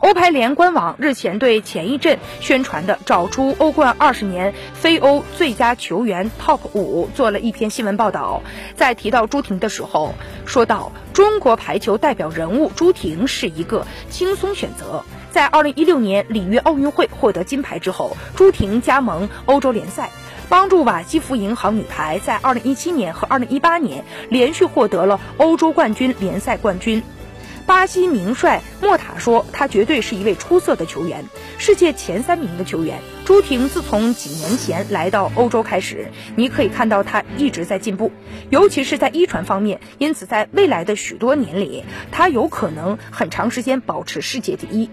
欧排联官网日前对前一阵宣传的找出欧冠二十年非欧最佳球员 TOP 五做了一篇新闻报道，在提到朱婷的时候，说到中国排球代表人物朱婷是一个轻松选择。在二零一六年里约奥运会获得金牌之后，朱婷加盟欧洲联赛，帮助瓦基弗银行女排在二零一七年和二零一八年连续获得了欧洲冠军联赛冠军。巴西名帅莫塔说：“他绝对是一位出色的球员，世界前三名的球员。”朱婷自从几年前来到欧洲开始，你可以看到他一直在进步，尤其是在一传方面。因此，在未来的许多年里，他有可能很长时间保持世界第一。